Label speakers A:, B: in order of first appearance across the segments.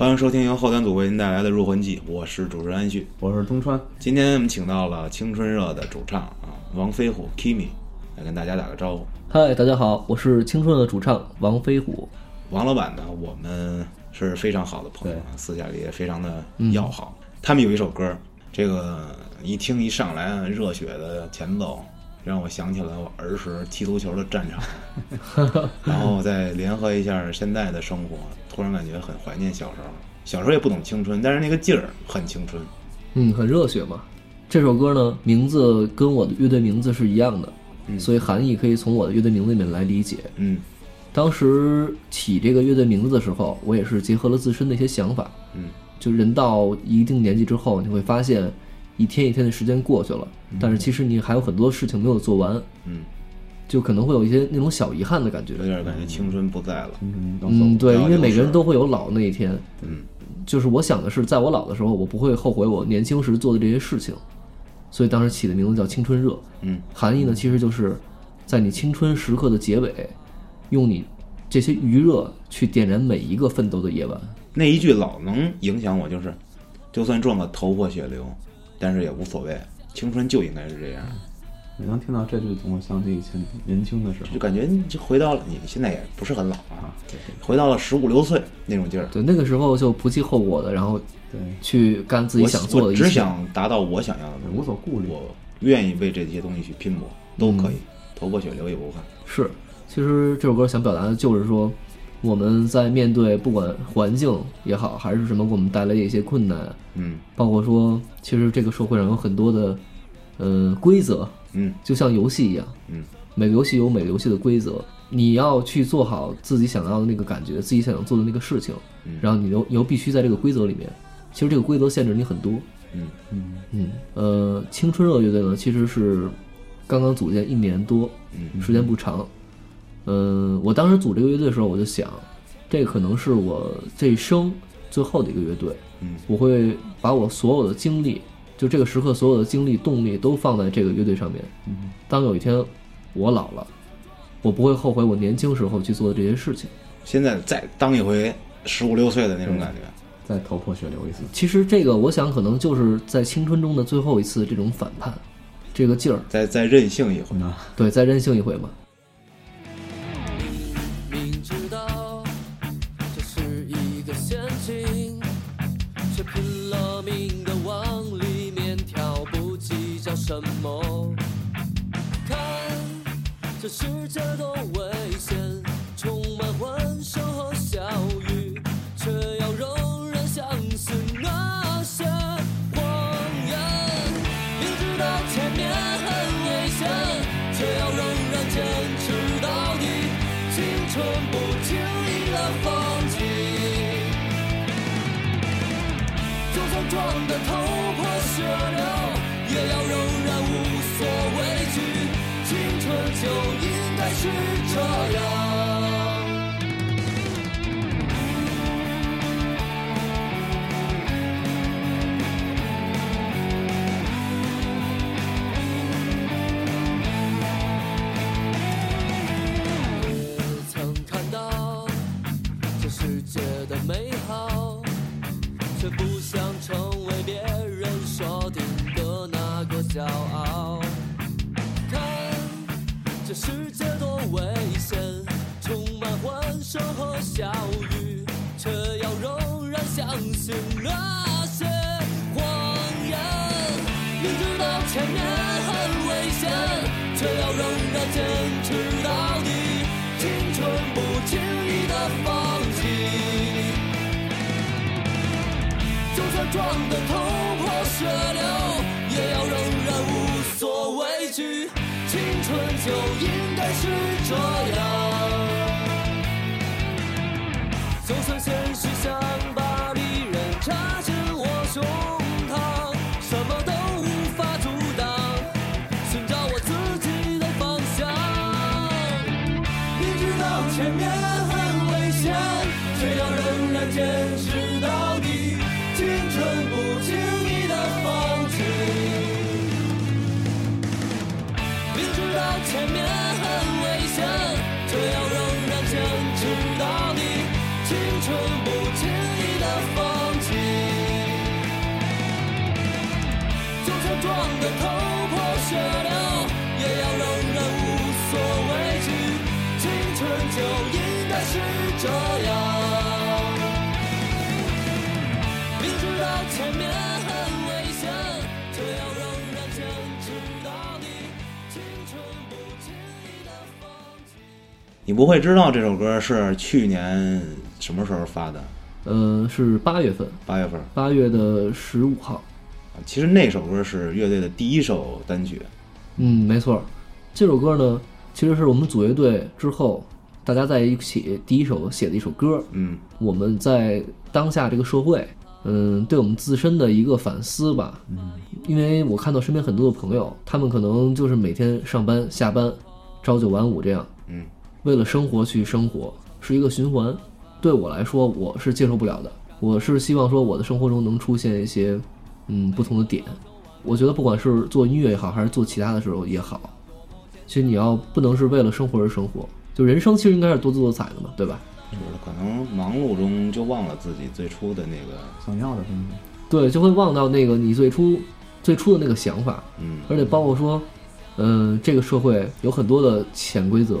A: 欢迎收听由后端组为您带来的《入魂记》，我是主持人安旭。
B: 我是东川，
A: 今天我们请到了青春热的主唱啊，王飞虎 Kimi 来跟大家打个招呼。
C: 嗨，大家好，我是青春热的主唱王飞虎。
A: 王老板呢，我们是非常好的朋友啊，私下里也非常的要好。他们有一首歌，这个一听一上来啊热血的前奏，让我想起了我儿时踢足球的战场，然后再联合一下现在的生活，突然感觉很怀念小时候。小时候也不懂青春，但是那个劲儿很青春。
C: 嗯，很热血嘛。这首歌呢，名字跟我的乐队名字是一样的，所以含义可以从我的乐队名字里面来理解。
A: 嗯
C: 当时起这个乐队名字的时候，我也是结合了自身的一些想法。
A: 嗯，
C: 就人到一定年纪之后，你会发现，一天一天的时间过去了，但是其实你还有很多事情没有做完，
A: 嗯，
C: 就可能会有一些那种小遗憾的感觉。
A: 有点感觉青春不在了。
B: 嗯，
C: 对，因为每个人都会有老那一天。
A: 嗯，
C: 就是我想的是，在我老的时候，我不会后悔我年轻时做的这些事情，所以当时起的名字叫青春热。
A: 嗯，
C: 含义呢，其实就是在你青春时刻的结尾，用你这些余热去点燃每一个奋斗的夜晚。
A: 那一句老能影响我，就是，就算撞个头破血流，但是也无所谓，青春就应该是这样。
B: 每当听到这句，总会想起以前年轻的时候
A: 就感觉你就回到了你现在也不是很老啊
B: 啊，，对对
A: 回到了十五六岁那种劲儿。
C: 对，那个时候就不计后果的，然后
B: 对，
C: 去干自己想做的一切。
A: 只想达到我想要的，
B: 无所顾虑
A: 我愿意为这些东西去拼搏，都可以，头破血流也不怕。
C: 是，其实这首歌想表达的就是说，我们在面对不管环境也好，还是什么给我们带来的一些困难，
A: 嗯。
C: 包括说，其实这个社会上有很多的，呃，规则，
A: 嗯。
C: 就像游戏一样，
A: 嗯，
C: 每个游戏有每个游戏的规则，你要去做好自己想要的那个感觉，自己想要做的那个事情，
A: 嗯。
C: 然后你又你又必须在这个规则里面，其实这个规则限制你很多，
A: 嗯。
B: 嗯。
C: 嗯，呃，青春热乐队呢，其实是刚刚组建一年多，
A: 嗯。
C: 时间不长。嗯、我当时组这个乐队的时候，我就想，这可能是我这一生最后的一个乐队。
A: 嗯
C: 我会把我所有的精力，就这个时刻所有的精力、动力都放在这个乐队上面。
B: 嗯
C: 当有一天我老了，我不会后悔我年轻时候去做的这些事情。
A: 现在再当一回十五六岁的那种感觉。
B: 再头破血流一次，
C: 其实这个，我想可能就是在青春中的最后一次这种反叛，这个劲儿，
A: 再再任性一回，
B: 那
C: 对，再任性一回嘛。
D: 这多危险，充满欢声和笑语，却要仍然相信那些谎言。明知道前面很危险，却要仍然坚持到底。青春不经意的放弃，就算撞得头破血流，也要仍然无所畏惧。青春就是这样。曾看到这世界的美好，却不想成为别人说定的那个骄傲。坚持到底。青春不轻易的放弃，就算撞得头破血流，也要仍然无所畏惧。青春就应该是这样。坚持到底，青春不轻易的放弃。明知道前面很危险，却要仍然坚持到底，青春不轻易的放弃。就算撞得头破血流，也要仍然无所畏惧。青春就应该是这样。
A: 你不会知道这首歌是去年什么时候发的？
C: 呃，是八月份，
A: 八月份。
C: 八月的十五号。
A: 啊其实那首歌是乐队的第一首单曲。
C: 嗯，没错儿，这首歌呢，其实是我们组乐队之后大家在一起第一首写的一首歌。
A: 嗯
C: 我们在当下这个社会，嗯，对我们自身的一个反思吧。嗯，因为我看到身边很多的朋友，他们可能就是每天上班下班，朝九晚五这样，
A: 嗯
C: 为了生活去生活，是一个循环。对我来说，我是接受不了的。我是希望说我的生活中能出现一些，嗯，不同的点。我觉得不管是做音乐也好，还是做其他的时候也好，其实你要不能是为了生活而生活。就人生其实应该是多姿多彩的嘛，对吧？
A: 就是可能忙碌中就忘了自己最初的那个，
B: 想要的东西。
C: 对，就会忘到那个你最初最初的那个想法，
A: 嗯
C: 而且包括说，嗯、这个社会有很多的潜规则，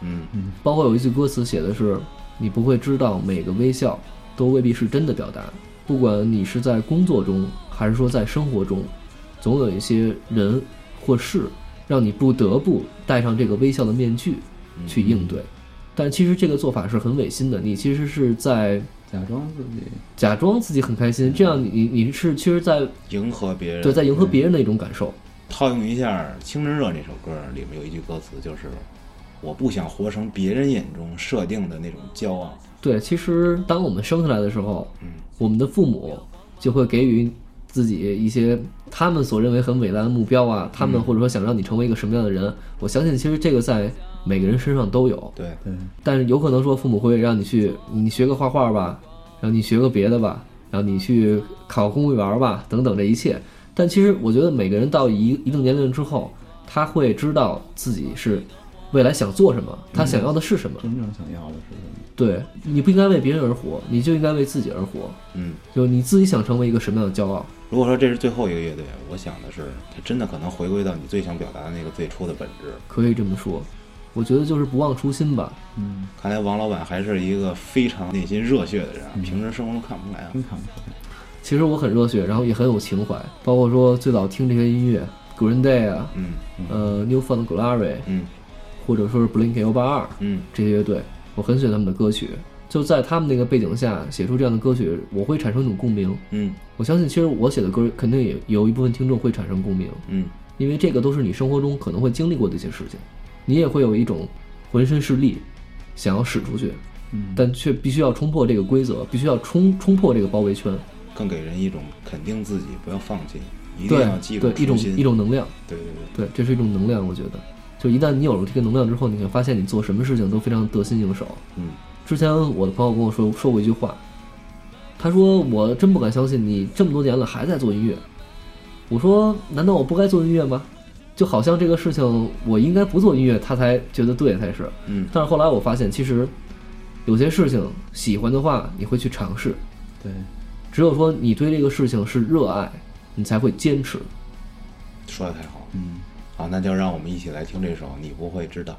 C: 嗯
A: 嗯
C: 包括有一句歌词写的是，你不会知道每个微笑都未必是真的表达，不管你是在工作中还是说在生活中，总有一些人或事让你不得不戴上这个微笑的面具去应对。但其实这个做法是很违心的，你其实是在
B: 假装自己
C: 假装自己很开心，这样你你你是其实在
A: 迎合别人。
C: 对在迎合别人的一种感受。
A: 套用一下《青春热》这首歌里面有一句歌词，就是“我不想活成别人眼中设定的那种骄傲
C: 对，其实当我们生下来的时候，
A: 嗯
C: 我们的父母就会给予自己一些他们所认为很伟大的目标啊，他们或者说想让你成为一个什么样的人。我相信，其实这个在每个人身上都有”。。
A: 对，
B: 对
C: 但是有可能说父母会让你去，你学个画画吧，然后你学个别的吧，然后你去考公务员吧，等等这一切。但其实我觉得每个人到一一定年龄之后，他会知道自己是未来想做什么，他想要的是什么。
B: 真正想要的是什么？
C: 对你不应该为别人而活，你就应该为自己而活。
A: 嗯。
C: 就你自己想成为一个什么样的骄傲？
A: 如果说这是最后一个乐队，我想的是，他真的可能回归到你最想表达的那个最初的本质。
C: 可以这么说，我觉得就是不忘初心吧。
B: 嗯，
A: 看来王老板还是一个非常内心热血的人啊，平时生活中看不出来啊。
B: 真看不出来。
C: 其实我很热血，然后也很有情怀，包括说最早听这些音乐，Green Day 啊，
A: 嗯
C: 呃，New Found Glory，
A: 嗯
C: 或者说是 Blink 182
A: 嗯。
C: 这些乐队，我很喜欢他们的歌曲。就在他们那个背景下写出这样的歌曲，我会产生一种共鸣。
A: 嗯。
C: 我相信，其实我写的歌肯定也有一部分听众会产生共鸣。
A: 嗯。
C: 因为这个都是你生活中可能会经历过的一些事情，你也会有一种浑身是力，想要使出去，
B: 嗯，
C: 但却必须要冲破这个规则，必须要冲冲破这个包围圈，
A: 更给人一种肯定自己，不要放弃，一定
C: 对
A: 要记住
C: 对，一种。一种能量，
A: 对对对，
C: 对，这是一种能量，我觉得，就一旦你有了这个能量之后，你会发现你做什么事情都非常得心应手。
A: 嗯
C: 之前我的朋友跟我说说过一句话，他说我真不敢相信你这么多年了还在做音乐。我说难道我不该做音乐吗？就好像这个事情我应该不做音乐，他才觉得对才是。
A: 嗯
C: 但是后来我发现，其实有些事情喜欢的话，你会去尝试；
B: 对，
C: 只有说你对这个事情是热爱，你才会坚持。
A: 说的太好。
B: 嗯，
A: 好，那就让我们一起来听这首《你不会知道》。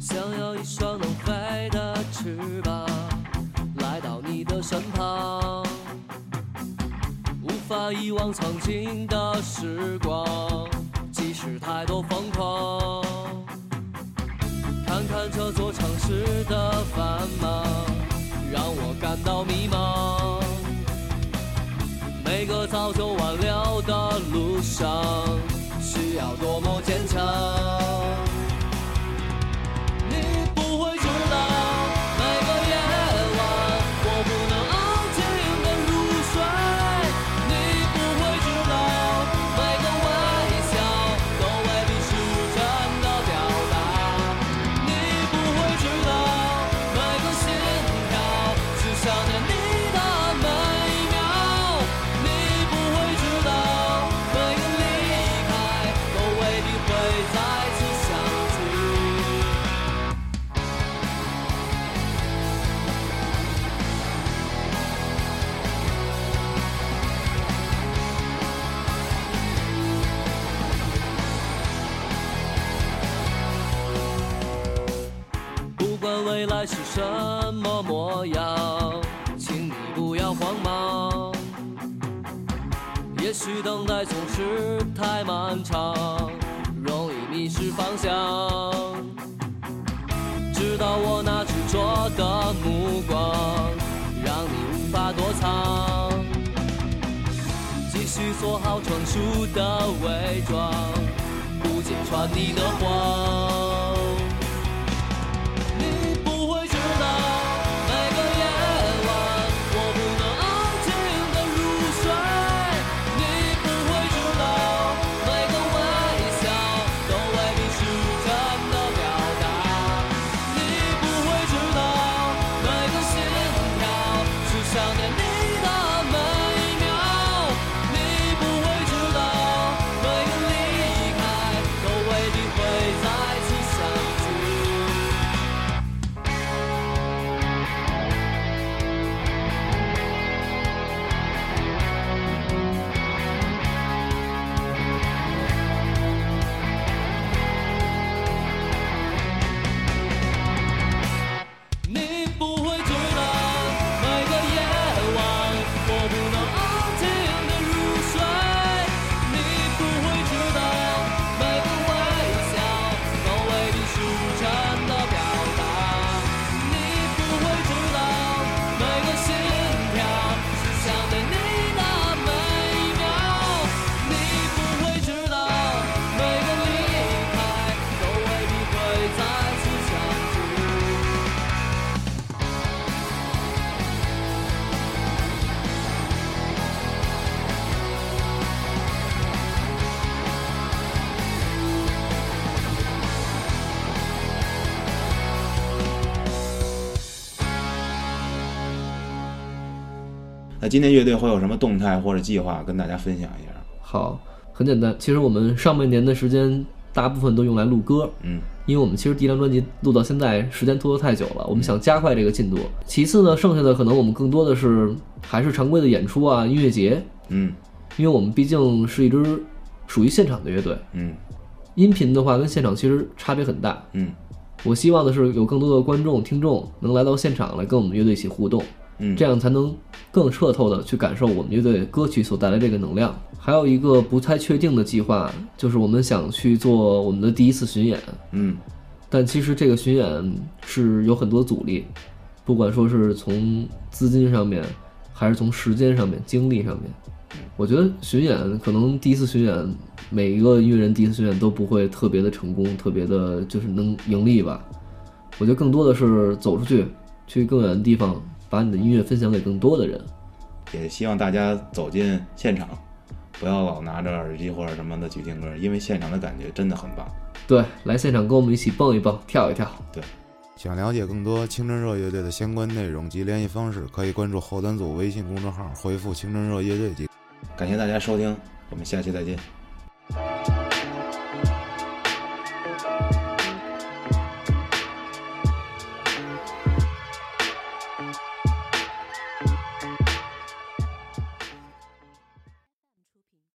D: 想要一双能飞的翅膀，来到你的身旁，无法遗忘曾经的时光，太多疯狂。看看这座城市的繁忙，让我感到迷茫。每个早就晚了的路上，需要多么坚强。想念是什么模样，请你不要慌忙。也许等待总是太漫长，容易迷失方向。直到我那执着的目光，让你无法躲藏。继续做好成熟的伪装，不揭穿你的谎。
A: 今天乐队会有什么动态或者计划跟大家分享一下？
C: 好，很简单，其实我们上半年的时间大部分都用来录歌，
A: 嗯，
C: 因为我们其实第一张专辑录到现在时间拖得太久了，我们想加快这个进度。其次呢，剩下的可能我们更多的是还是常规的演出啊、音乐节，
A: 嗯。
C: 因为我们毕竟是一支属于现场的乐队，
A: 嗯。
C: 音频的话跟现场其实差别很大。
A: 嗯。
C: 我希望的是有更多的观众、听众能来到现场来跟我们乐队一起互动，
A: 嗯，
C: 这样才能更彻透的去感受我们乐队歌曲所带来这个能量。还有一个不太确定的计划，就是我们想去做我们的第一次巡演，
A: 嗯
C: 但其实这个巡演是有很多阻力，不管说是从资金上面，还是从时间上面、精力上面。我觉得巡演可能第一次巡演，每一个音乐人第一次巡演都不会特别的成功，特别的就是能盈利吧。我觉得更多的是走出去，去更远的地方，把你的音乐分享给更多的人。
A: 也希望大家走进现场，不要老拿着耳机或者什么的去听歌，因为现场的感觉真的很棒。
C: 对，来现场跟我们一起蹦一蹦，跳一跳。
E: 对想了解更多青春热乐队的相关内容及联系方式，可以关注后端组微信公众号，回复“青春热乐队”即可。
A: 感谢大家收听，我们下期再见。